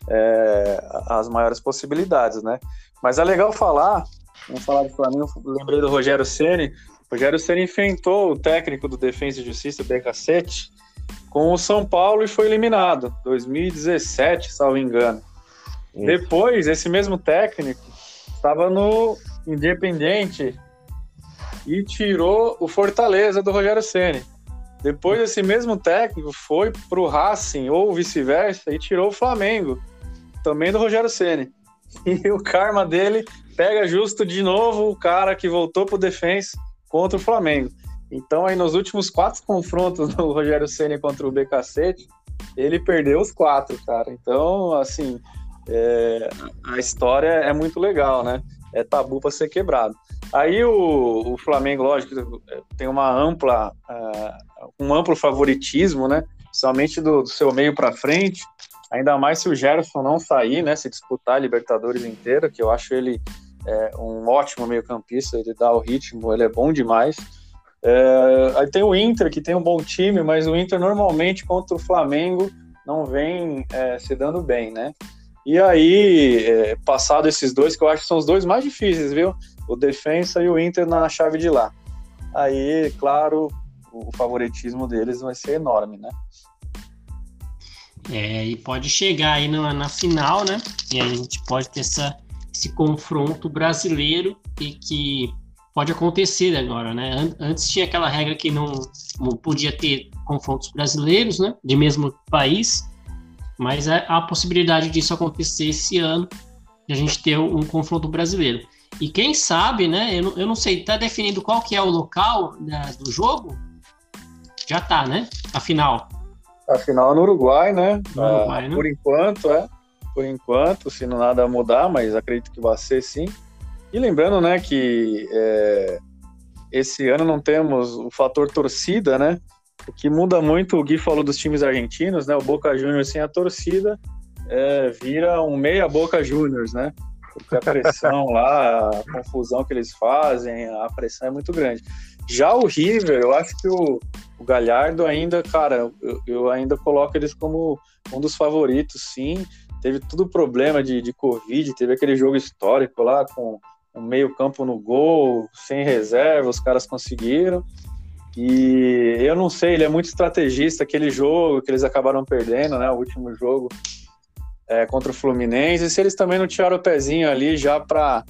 é, as maiores possibilidades, né? Mas é legal falar, vamos falar do Flamengo, lembrei do Rogério Ceni. Rogério Ceni enfrentou o técnico do Defesa e Justiça, BK7, com o São Paulo e foi eliminado, 2017, salvo engano. Isso. Depois, esse mesmo técnico estava no Independente e tirou o Fortaleza do Rogério Ceni. Depois esse mesmo técnico foi para o Racing ou vice-versa e tirou o Flamengo, também do Rogério Ceni. E o karma dele pega justo de novo o cara que voltou para o defensa contra o Flamengo. Então aí nos últimos quatro confrontos do Rogério Ceni contra o BKC, ele perdeu os quatro, cara. Então assim é, a história é muito legal, né? É tabu para ser quebrado. Aí o, o Flamengo, lógico, tem uma ampla, uh, um amplo favoritismo, né? Somente do, do seu meio para frente. Ainda mais se o Gerson não sair, né? Se disputar a Libertadores inteira, que eu acho ele é, um ótimo meio-campista, ele dá o ritmo, ele é bom demais. É, aí tem o Inter, que tem um bom time, mas o Inter normalmente contra o Flamengo não vem é, se dando bem, né? E aí, é, passado esses dois, que eu acho que são os dois mais difíceis, viu? O Defensa e o Inter na chave de lá. Aí, claro, o favoritismo deles vai ser enorme, né? É, e pode chegar aí na, na final, né? E aí a gente pode ter essa, esse confronto brasileiro e que pode acontecer agora, né? Antes tinha aquela regra que não, não podia ter confrontos brasileiros, né? De mesmo país, mas há a possibilidade disso acontecer esse ano, de a gente ter um confronto brasileiro. E quem sabe, né? Eu não, eu não sei, tá definido qual que é o local né, do jogo? Já tá, né? A final. A final é no Uruguai, né? No Uruguai, ah, né? Por enquanto, é. Por enquanto, se não nada mudar, mas acredito que vai ser sim. E lembrando, né, que é, esse ano não temos o fator torcida, né? O que muda muito, o Gui falou dos times argentinos, né? O Boca Juniors sem a torcida é, vira um meia Boca Juniors, né? Porque a pressão lá, a confusão que eles fazem, a pressão é muito grande. Já o River, eu acho que o, o Galhardo ainda, cara, eu, eu, ainda coloco eles como um dos favoritos, sim. Teve tudo problema de, de Covid, teve aquele jogo histórico lá com um meio campo no gol, sem reserva, os caras conseguiram. E eu não sei, ele é muito estrategista, aquele jogo que eles acabaram perdendo, né, o último jogo é, contra o Fluminense, e se eles também não tiraram o pezinho ali já para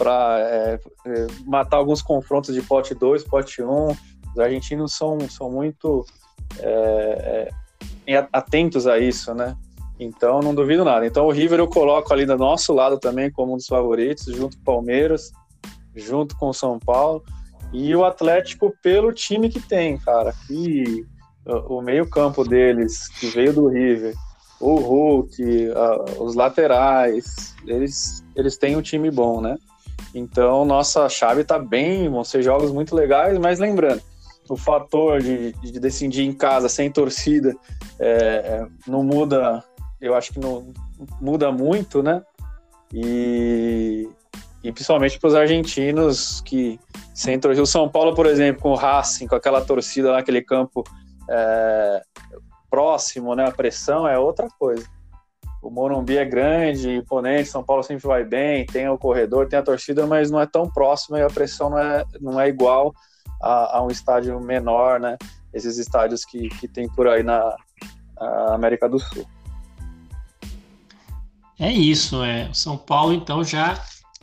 é, é, matar alguns confrontos de pote 2, pote 1, um, os argentinos são, são muito é, é, atentos a isso, né? Então, não duvido nada. Então, o River eu coloco ali do nosso lado também como um dos favoritos, junto com o Palmeiras, junto com o São Paulo. E o Atlético pelo time que tem, cara. O meio-campo deles, que veio do River, o Hulk, os laterais, eles, eles têm um time bom, né? Então, nossa chave tá bem, vão ser jogos muito legais, mas lembrando, o fator de, de decidir em casa sem torcida é, é não muda eu acho que não muda muito, né? E, e principalmente para os argentinos que torcida. O São Paulo, por exemplo, com o Racing, com aquela torcida naquele campo é, próximo, né? A pressão é outra coisa. O Morumbi é grande, imponente, São Paulo sempre vai bem, tem o corredor, tem a torcida, mas não é tão próximo e a pressão não é, não é igual a, a um estádio menor, né? Esses estádios que, que tem por aí na América do Sul. É isso, é. São Paulo, então, já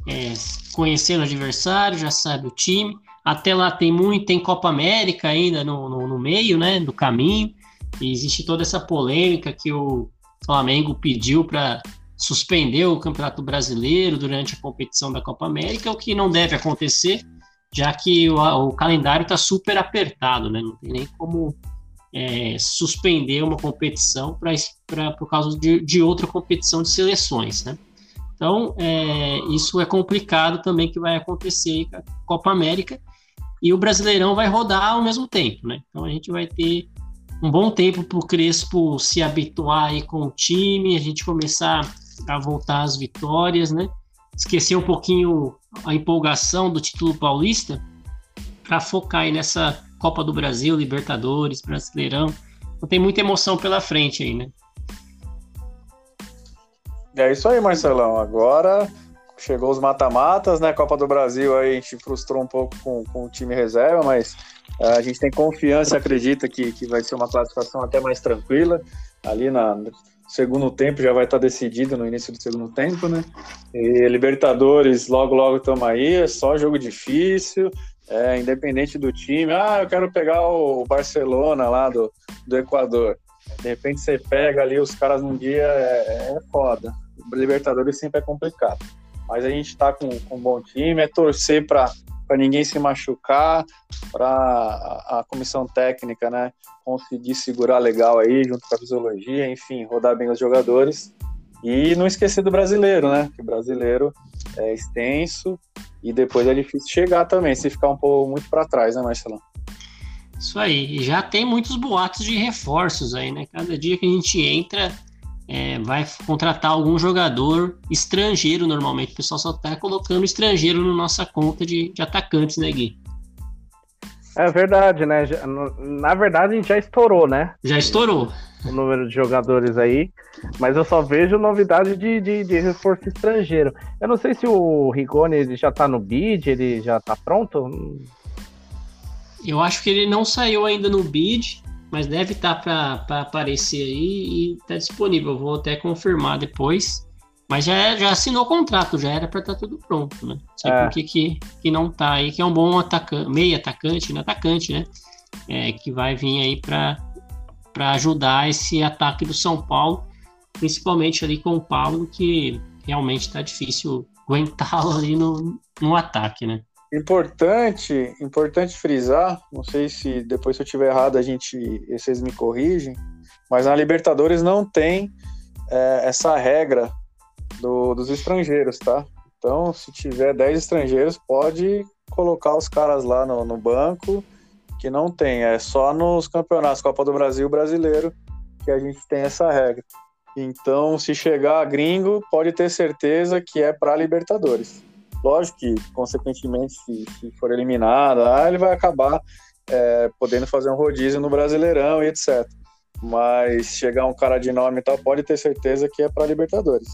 é, conhecendo o adversário, já sabe o time. Até lá tem muito, tem Copa América ainda no, no, no meio, né, do caminho. E existe toda essa polêmica que o Flamengo pediu para suspender o Campeonato Brasileiro durante a competição da Copa América, o que não deve acontecer, já que o, o calendário está super apertado, né? Não tem nem como é, suspender uma competição pra, por causa de, de, outra competição de seleções, né? Então, é, isso é complicado também que vai acontecer com a Copa América e o Brasileirão vai rodar ao mesmo tempo, né? Então, a gente vai ter um bom tempo para o Crespo se habituar aí com o time, a gente começar a voltar às vitórias, né? Esquecer um pouquinho a empolgação do título paulista para focar aí nessa Copa do Brasil, Libertadores, Brasileirão. Então tem muita emoção pela frente aí, né? É isso aí, Marcelão. Agora chegou os mata-matas, né? Copa do Brasil aí a gente frustrou um pouco com, com o time reserva, mas uh, a gente tem confiança acredita que, que vai ser uma classificação até mais tranquila. Ali na, no segundo tempo já vai estar decidido no início do segundo tempo, né? E Libertadores, logo, logo estamos aí, é só jogo difícil é, independente do time. Ah, eu quero pegar o Barcelona lá do, do Equador. De repente você pega ali os caras num dia, é, é foda. Libertadores sempre é complicado. Mas a gente tá com, com um bom time, é torcer para ninguém se machucar, para a, a, comissão técnica né, conseguir segurar legal aí, junto com a fisiologia, enfim, rodar bem os jogadores. E não esquecer do brasileiro, né? Que brasileiro é extenso, e depois é difícil chegar também, se ficar um pouco muito para trás, né, Marcelão? Isso aí. E já tem muitos boatos de reforços aí, né? Cada dia que a gente entra, é, vai contratar algum jogador estrangeiro normalmente. O pessoal só está colocando estrangeiro na nossa conta de, de atacantes, né, Gui? É verdade, né? Na verdade, a gente já estourou, né? Já estourou. O número de jogadores aí. Mas eu só vejo novidade de, de, de reforço estrangeiro. Eu não sei se o Rigoni ele já tá no bid, ele já tá pronto. Eu acho que ele não saiu ainda no bid, mas deve estar tá para aparecer aí e tá disponível. Eu vou até confirmar depois. Mas já, já assinou o contrato, já era para estar tá tudo pronto, né? Não sei é. por que, que, que não tá aí, que é um bom atacante, meio atacante, né? Atacante, né? É, que vai vir aí para ajudar esse ataque do São Paulo, principalmente ali com o Paulo, que realmente está difícil aguentá-lo ali no, no ataque, né? Importante, importante frisar, não sei se depois se eu tiver errado a gente, vocês me corrigem, mas na Libertadores não tem é, essa regra do, dos estrangeiros, tá? Então, se tiver 10 estrangeiros, pode colocar os caras lá no, no banco, que não tem. É só nos campeonatos Copa do Brasil brasileiro que a gente tem essa regra. Então, se chegar gringo, pode ter certeza que é para Libertadores. Lógico que, consequentemente, se, se for eliminado, ah, ele vai acabar é, podendo fazer um rodízio no Brasileirão e etc. Mas chegar um cara de nome e tal, pode ter certeza que é para Libertadores.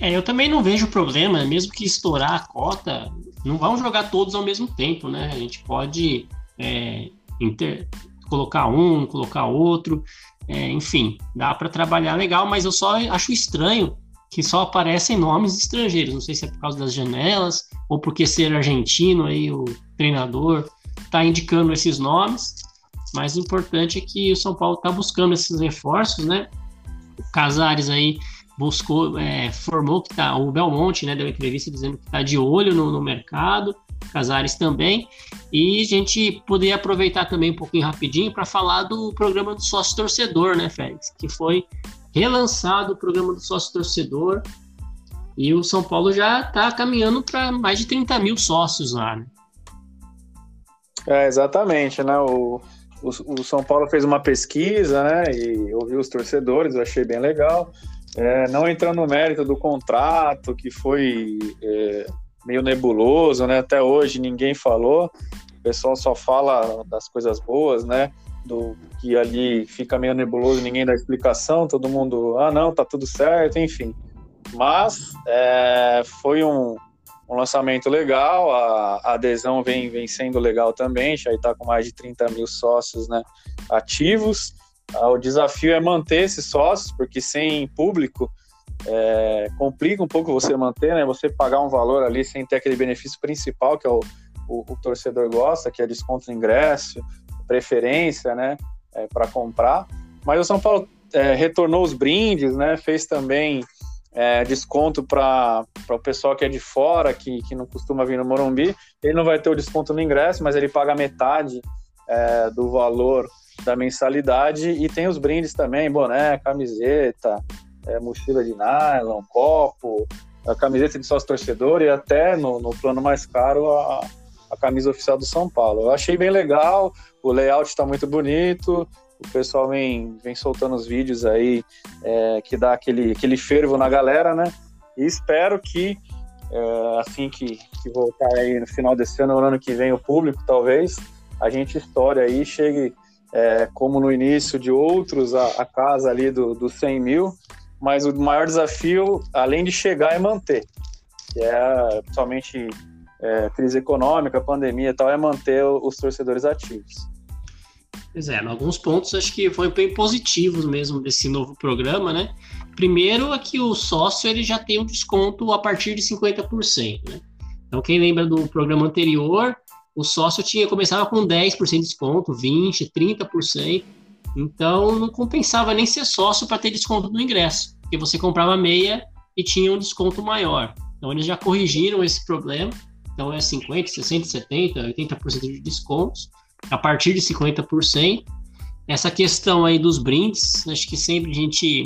É, eu também não vejo problema, mesmo que estourar a cota, não vão jogar todos ao mesmo tempo, né? A gente pode é, inter... colocar um, colocar outro, é, enfim, dá para trabalhar legal, mas eu só acho estranho que só aparecem nomes estrangeiros. Não sei se é por causa das janelas ou porque ser argentino aí o treinador está indicando esses nomes. Mas o importante é que o São Paulo está buscando esses reforços, né? O Casares aí buscou, é, formou que tá, o Belmonte, né, deu entrevista dizendo que está de olho no, no, mercado, Casares também, e a gente poderia aproveitar também um pouquinho rapidinho para falar do programa do sócio torcedor, né, Félix, que foi relançado o programa do sócio torcedor, e o São Paulo já está caminhando para mais de 30 mil sócios lá, né? É, exatamente, né, o, o, o São Paulo fez uma pesquisa, né, e ouviu os torcedores, eu achei bem legal, é, não entrando no mérito do contrato, que foi é, meio nebuloso, né? Até hoje ninguém falou. O pessoal só fala das coisas boas, né? Do que ali fica meio nebuloso, ninguém dá explicação, todo mundo, ah, não, tá tudo certo, enfim. Mas é, foi um, um lançamento legal, a, a, adesão vem, vem sendo legal também, já está com mais de 30 mil sócios né, ativos. Ah, o desafio é manter esses sócios, porque sem público é, complica um pouco você manter, né? Você pagar um valor ali sem ter aquele benefício principal que é o, o, o torcedor gosta, que é desconto no ingresso, preferência, né? É, para comprar. Mas o São Paulo é, retornou os brindes, né? Fez também é, desconto para o pessoal que é de fora, que, que não costuma vir no Morumbi. Ele não vai ter o desconto no ingresso, mas ele paga metade é, do valor da mensalidade e tem os brindes também, boné, camiseta, é, mochila de nylon, copo, a camiseta de sócio torcedor e até no, no plano mais caro a, a camisa oficial do São Paulo. Eu achei bem legal, o layout está muito bonito, o pessoal vem, vem soltando os vídeos aí é, que dá aquele, aquele fervo na galera, né? E espero que é, assim que, que voltar aí no final desse ano, no ano que vem, o público talvez, a gente estoure aí, chegue é, como no início de outros, a, a casa ali do, do 100 mil, mas o maior desafio, além de chegar, é manter, que é somente é, crise econômica, pandemia e tal, é manter os torcedores ativos. Pois é, alguns pontos acho que foi bem positivos mesmo desse novo programa, né? Primeiro é que o sócio ele já tem um desconto a partir de 50%, né? Então quem lembra do programa anterior, o sócio tinha começava com 10% de desconto, 20%, 30%. Então não compensava nem ser sócio para ter desconto no ingresso, porque você comprava meia e tinha um desconto maior. Então eles já corrigiram esse problema. Então é 50, 60, 70, 80% de descontos a partir de 50%. Essa questão aí dos brindes, acho que sempre a gente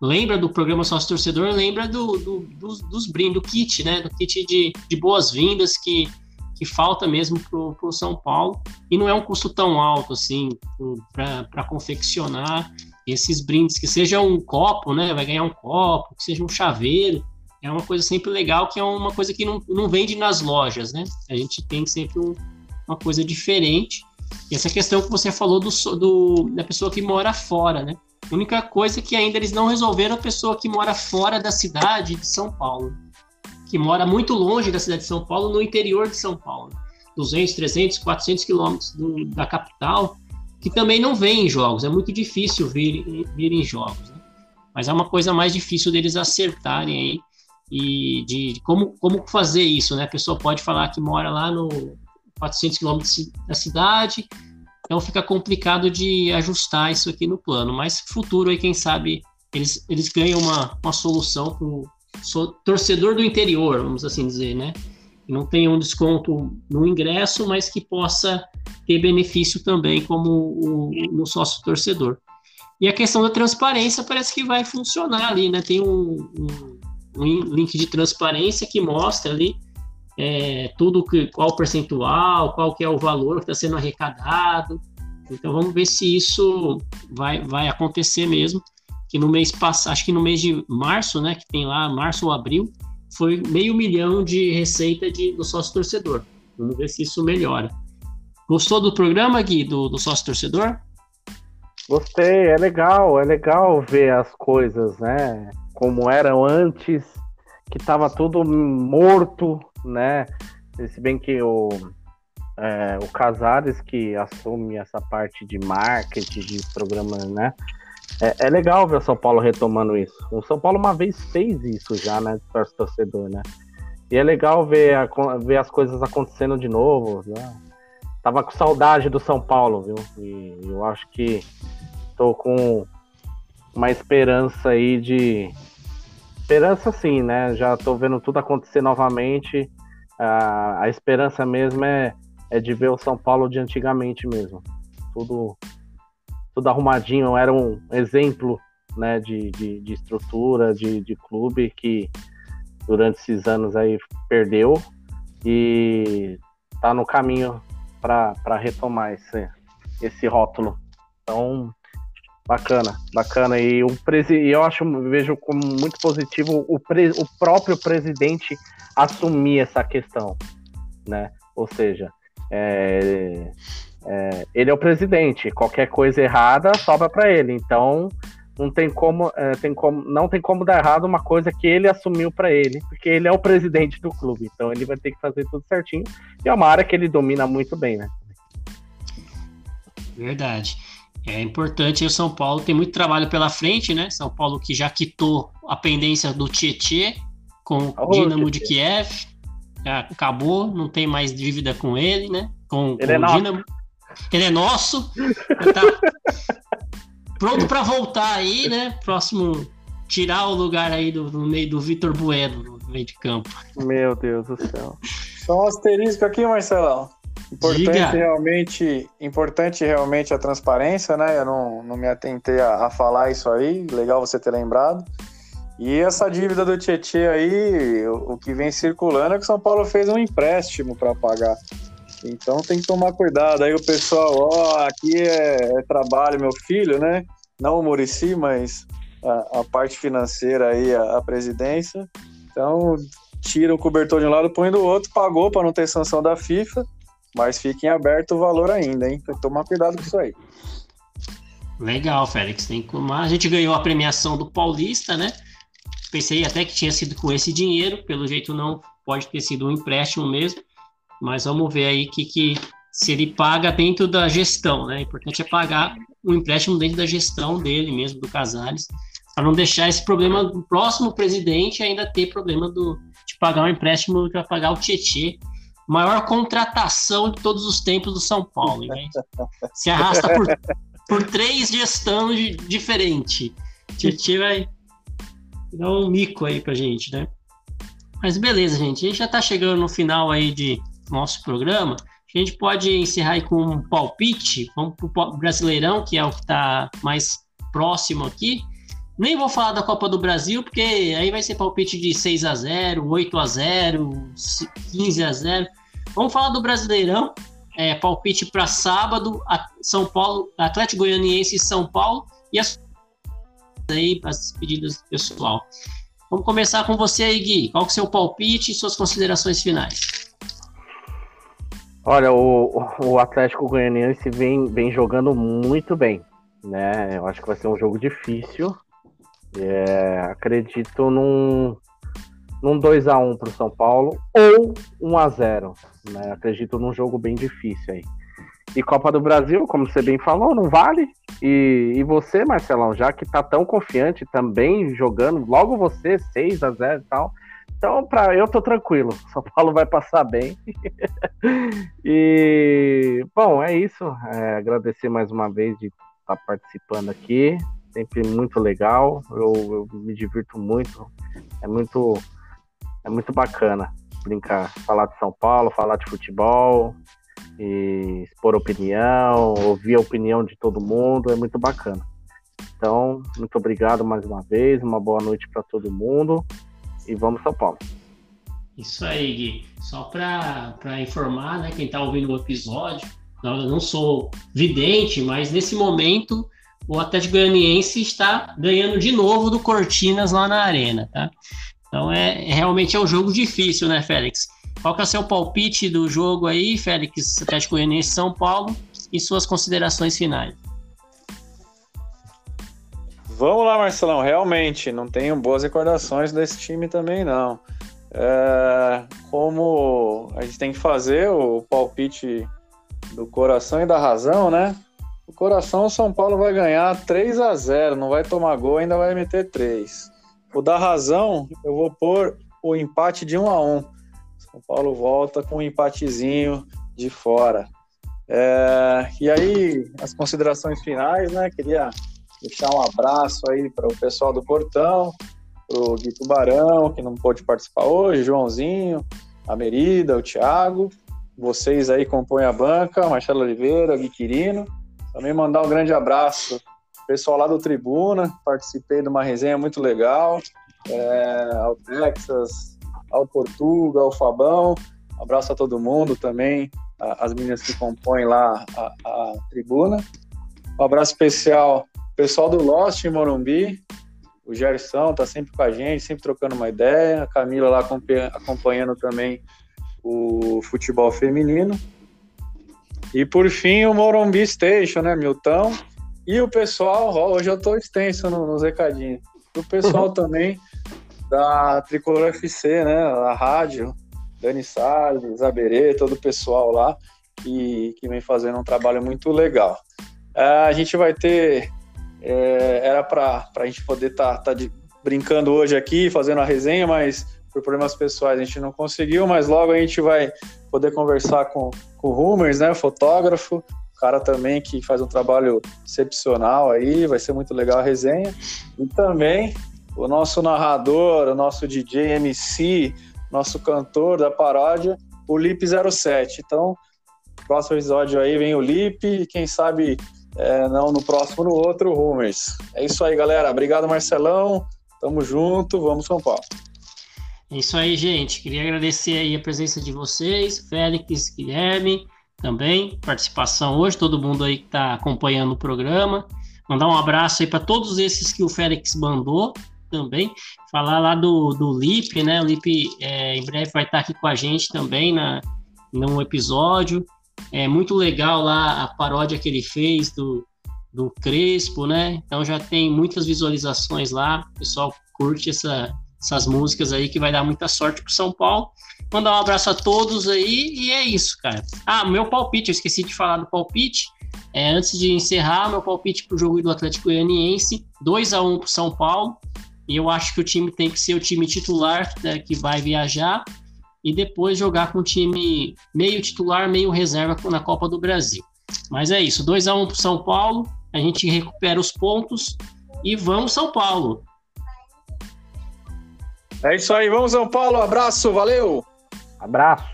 lembra do programa sócio torcedor, lembra do, do, dos, dos brindes, do kit, né? Do kit de, de boas-vindas que que falta mesmo para o São Paulo e não é um custo tão alto assim para confeccionar esses brindes, que seja um copo, né? Vai ganhar um copo, que seja um chaveiro. É uma coisa sempre legal, que é uma coisa que não, não vende nas lojas, né? A gente tem sempre um, uma coisa diferente. E essa questão que você falou do, do, da pessoa que mora fora, né? A única coisa é que ainda eles não resolveram a pessoa que mora fora da cidade de São Paulo, que mora muito longe da cidade de São Paulo, no interior de São Paulo, 200, 300, 400 quilômetros da capital, que também não vem em jogos. É muito difícil vir, vir em jogos. Né? Mas é uma coisa mais difícil deles acertarem aí e de, como, como fazer isso, né? A pessoa pode falar que mora lá no 400 quilômetros da cidade, então fica complicado de ajustar isso aqui no plano. Mas futuro aí, quem sabe, eles, eles ganham uma, uma solução para o torcedor do interior, vamos assim dizer, né? Não tenha um desconto no ingresso, mas que possa ter benefício também como o, sócio torcedor. E a questão da transparência parece que vai funcionar ali, né? Tem um, um link de transparência que mostra ali é, tudo que, qual o percentual, qual que é o valor que está sendo arrecadado. Então vamos ver se isso vai, vai acontecer mesmo. Que no mês passado, acho que no mês de março, né, que tem lá, março ou abril, foi meio milhão de receita de, do sócio torcedor. Vamos ver se isso melhora. Gostou do programa, Gui, do, do sócio torcedor? Gostei, é legal, é legal ver as coisas, né? Como eram antes, que tava tudo morto, né? Se bem que o, é, o Casares que assume essa parte de marketing, de programa, né? É, é, legal ver o São Paulo retomando isso. O São Paulo uma vez fez isso já, né? Para torcedor, né? E é legal ver, a, ver as coisas acontecendo de novo, né? Tava com saudade do São Paulo, viu? E eu acho que tô com uma esperança aí de. Esperança sim, né? Já tô vendo tudo acontecer novamente. A, a esperança mesmo é, é de ver o São Paulo de antigamente mesmo. Tudo, tudo arrumadinho, era um exemplo né, de, de, de estrutura, de, de clube que durante esses anos aí perdeu e tá no caminho para retomar esse, esse rótulo. Então, bacana, bacana. E o presi eu acho, vejo como muito positivo o, pre o próprio presidente assumir essa questão, né? Ou seja, é, é, ele é o presidente, qualquer coisa errada sobra para ele. Então, não tem como, é, tem como, não tem como dar errado uma coisa que ele assumiu para ele, porque ele é o presidente do clube. Então, ele vai ter que fazer tudo certinho. E é uma área que ele domina muito bem, né? Verdade. É importante o São Paulo tem muito trabalho pela frente, né? São Paulo que já quitou a pendência do Tietê com o Dinamo de Kiev. Já acabou, não tem mais dívida com ele, né? Com, ele com é o Dinamo. Ele é nosso. tá pronto para voltar aí, né? Próximo tirar o lugar aí do, no meio do Vitor Bueno no meio de campo. Meu Deus do céu. Só um asterisco aqui, Marcelão. Importante Diga. realmente, importante realmente a transparência, né? Eu não, não me atentei a, a falar isso aí. Legal você ter lembrado. E essa dívida do Tietchan aí, o, o que vem circulando é que o São Paulo fez um empréstimo para pagar. Então tem que tomar cuidado. Aí o pessoal, ó, aqui é, é trabalho, meu filho, né? Não o Murici, mas a, a, parte financeira aí, a, a, presidência. Então tira o cobertor de um lado, põe do outro, pagou para não ter sanção da FIFA, mas fica em aberto o valor ainda, hein? Tem que tomar cuidado com isso aí. Legal, Félix. Tem como... A gente ganhou a premiação do Paulista, né? Pensei até que tinha sido com esse dinheiro, pelo jeito não pode ter sido um empréstimo mesmo, mas vamos ver aí que, que se ele paga dentro da gestão, né? O importante é pagar o empréstimo dentro da gestão dele mesmo, do Casares, para não deixar esse problema do próximo presidente ainda ter problema do, de pagar um empréstimo para pagar o Tietê, maior contratação de todos os tempos do São Paulo. Né? Se arrasta por, por três gestões diferentes. Tietê vai, dá um mico aí pra gente, né? Mas beleza, gente. A gente já tá chegando no final aí de nosso programa. A gente pode encerrar aí com um palpite. Vamos pro Brasileirão, que é o que tá mais próximo aqui. Nem vou falar da Copa do Brasil, porque aí vai ser palpite de 6 a 0 8 a 0 15 a 0 Vamos falar do Brasileirão. É, palpite para sábado, São Paulo, Atlético Goianiense e São Paulo. E as aí, as despedidas do pessoal. Vamos começar com você aí, Gui. Qual que é o seu palpite e suas considerações finais? Olha, o, o Atlético Goianiense vem, vem jogando muito bem, né? Eu acho que vai ser um jogo difícil. É, acredito num, num 2x1 para o São Paulo ou 1x0. Né? Acredito num jogo bem difícil aí. E Copa do Brasil, como você bem falou, não vale. E, e você, Marcelão, já que tá tão confiante também jogando, logo você, 6 a 0 e tal. Então, pra, eu tô tranquilo. São Paulo vai passar bem. e, bom, é isso. É, agradecer mais uma vez de estar tá participando aqui. Sempre muito legal. Eu, eu me divirto muito. É muito, é muito bacana brincar, falar de São Paulo, falar de futebol e expor opinião, ouvir a opinião de todo mundo, é muito bacana. Então, muito obrigado mais uma vez, uma boa noite para todo mundo e vamos São Paulo. Isso aí, Gui. Só para informar, né, quem está ouvindo o episódio, eu não sou vidente, mas nesse momento o Atlético Goianiense está ganhando de novo do Cortinas lá na arena, tá? Então é realmente é um jogo difícil, né, Félix? Qual que é o seu palpite do jogo aí, Félix, Atlético Goianiense São Paulo e suas considerações finais? Vamos lá, Marcelão. Realmente, não tenho boas recordações desse time também, não. É, como a gente tem que fazer o palpite do coração e da razão, né? O coração, o São Paulo vai ganhar 3 a 0 não vai tomar gol, ainda vai meter 3. O da razão, eu vou pôr o empate de 1 a 1 são Paulo volta com um empatezinho de fora. É, e aí, as considerações finais, né? Queria deixar um abraço aí para o pessoal do Portão, o Gui Tubarão, que não pôde participar hoje, Joãozinho, a Merida, o Thiago, vocês aí compõem a banca, Marcelo Oliveira, Gui Quirino. Também mandar um grande abraço pessoal lá do Tribuna, participei de uma resenha muito legal, é, ao Texas, ao Portuga, ao Fabão. Abraço a todo mundo também, as meninas que compõem lá a, a tribuna. Um abraço especial pessoal do Lost em Morumbi. O Gerson tá sempre com a gente, sempre trocando uma ideia. A Camila lá acompanhando também o futebol feminino. E por fim, o Morumbi Station, né, Milton? E o pessoal, hoje eu tô extenso nos recadinhos. O pessoal também da Tricolor FC, né? A rádio, Dani Salles, Aberê, todo o pessoal lá que, que vem fazendo um trabalho muito legal. É, a gente vai ter. É, era para a gente poder estar tá, tá brincando hoje aqui, fazendo a resenha, mas por problemas pessoais a gente não conseguiu, mas logo a gente vai poder conversar com, com o Rumers, né? Fotógrafo, cara também que faz um trabalho excepcional aí, vai ser muito legal a resenha. E também o nosso narrador, o nosso DJ MC, nosso cantor da paródia, o Lip07. Então, próximo episódio aí vem o Lip e quem sabe é, não no próximo, no outro, o Rumers. É isso aí, galera. Obrigado, Marcelão. Tamo junto. Vamos, São Paulo. É isso aí, gente. Queria agradecer aí a presença de vocês, Félix, Guilherme, também, participação hoje, todo mundo aí que está acompanhando o programa. Mandar um abraço aí para todos esses que o Félix mandou, também. Falar lá do, do Lip, né? O Lip é, em breve vai estar aqui com a gente também na, num episódio. É muito legal lá a paródia que ele fez do, do Crespo, né? Então já tem muitas visualizações lá. O pessoal curte essa, essas músicas aí que vai dar muita sorte pro São Paulo. Mandar um abraço a todos aí e é isso, cara. Ah, meu palpite, eu esqueci de falar do palpite. É, antes de encerrar, meu palpite pro jogo do Atlético Goianiense, 2 a 1 pro São Paulo. E eu acho que o time tem que ser o time titular né, que vai viajar e depois jogar com o time meio titular, meio reserva na Copa do Brasil. Mas é isso, 2 a 1 um para São Paulo, a gente recupera os pontos e vamos São Paulo. É isso aí, vamos São Paulo, abraço, valeu. Abraço.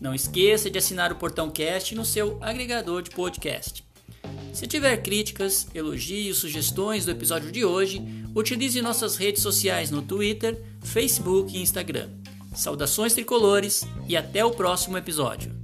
Não esqueça de assinar o Portão Cast no seu agregador de podcast. Se tiver críticas, elogios, sugestões do episódio de hoje, utilize nossas redes sociais no Twitter, Facebook e Instagram. Saudações tricolores e até o próximo episódio.